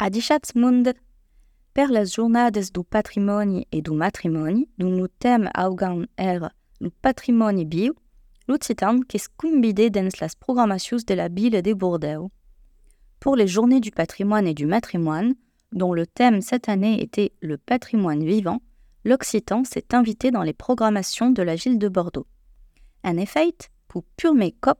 Adichat-Mund, per las jornades du patrimoni e du matrimoni, dont le thème augan er le patrimoni bio, l'Occitan qu'est scumbide dans las programations de la ville de Bordeaux. Pour les journées du patrimoine et du matrimoine, dont le thème cette année était le patrimoine vivant, l'Occitan s'est invité dans les programmations de la ville de Bordeaux. En effet, pour purme cop,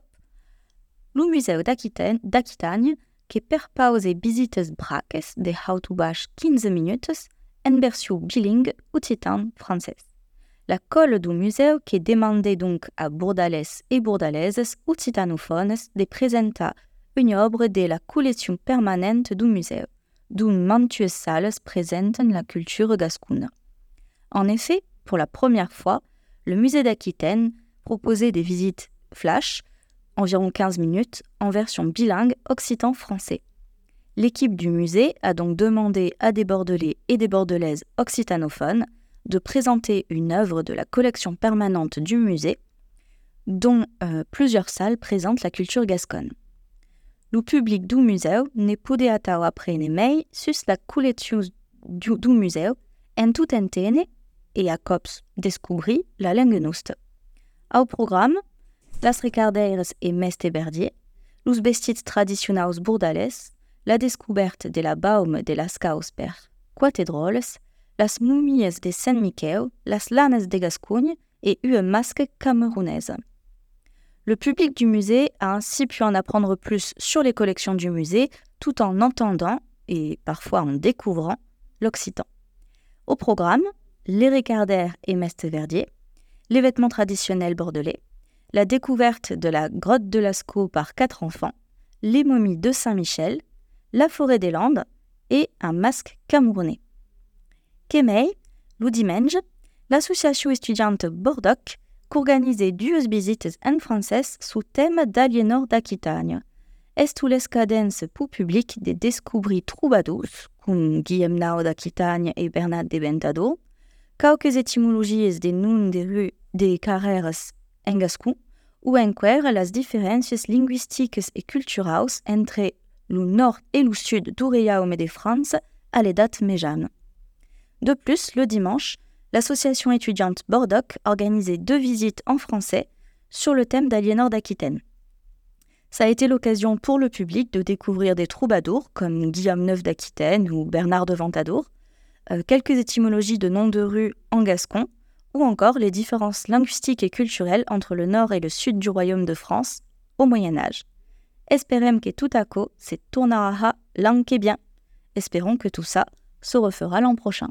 le musée d'Aquitagne que per pause visites braques de baix 15 minutes en version bilingue occitan française. La colle du musée qui demandait donc à Bourdalès et Bourdalaises occitanophones de présenter une œuvre de la collection permanente du musée, d'où mantueuses salles présentent la culture gascoune. En effet, pour la première fois, le musée d'Aquitaine proposait des visites flash environ 15 minutes, en version bilingue occitan-français. L'équipe du musée a donc demandé à des Bordelais et des Bordelaises occitanophones de présenter une œuvre de la collection permanente du musée, dont euh, plusieurs salles présentent la culture gasconne. Le public du musée ne pouvait après mai sus la collection du, du musée en tout entene et à cops découvrir la langue. Au programme, las ricardeiras et meste berdier, los vestits tradicionals bordales, la découverte de la baume de las caus per las momies de Saint Michel, las lanes de Gascogne et une masque camerounaise. Le public du musée a ainsi pu en apprendre plus sur les collections du musée tout en entendant, et parfois en découvrant, l'occitan. Au programme, les ricardaires et meste verdier, les vêtements traditionnels bordelais, la découverte de la grotte de Lascaux par quatre enfants, les momies de Saint-Michel, la forêt des Landes et un masque camerounais. Kemei, l'Oudimenge, l'association étudiante Bordoc, qu'organisait deux visites en français sous thème d'Aliénor d'Aquitagne. Est les cadences pour public de découvrir troubadours, comme Guillaume Nao d'Aquitagne et Bernard de Ventado, quelques étymologies des noms des rues des carrères en gascon, ou enquer las différences linguistiques et culturelles entre le nord et le sud du Royaume de France à les dates méjanes. De plus, le dimanche, l'association étudiante Bordoc organisait deux visites en français sur le thème d'Aliénor d'Aquitaine. Ça a été l'occasion pour le public de découvrir des troubadours comme Guillaume Neuf d'Aquitaine ou Bernard de Ventadour, euh, quelques étymologies de noms de rues en gascon, ou encore les différences linguistiques et culturelles entre le nord et le sud du royaume de France au Moyen Âge. Espérons que tout à coup, c'est tournera langue bien. Espérons que tout ça se refera l'an prochain.